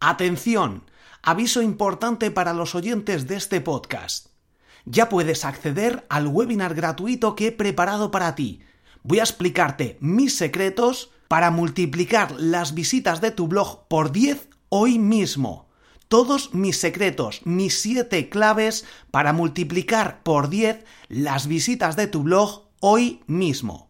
Atención. Aviso importante para los oyentes de este podcast. Ya puedes acceder al webinar gratuito que he preparado para ti. Voy a explicarte mis secretos para multiplicar las visitas de tu blog por 10 hoy mismo todos mis secretos, mis 7 claves para multiplicar por 10 las visitas de tu blog hoy mismo.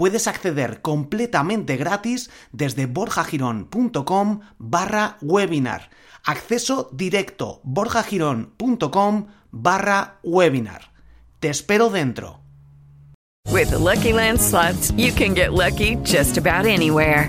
Puedes acceder completamente gratis desde borjagirón.com barra webinar. Acceso directo borjagirón.com barra webinar. Te espero dentro. With the Lucky Land you can get lucky just about anywhere.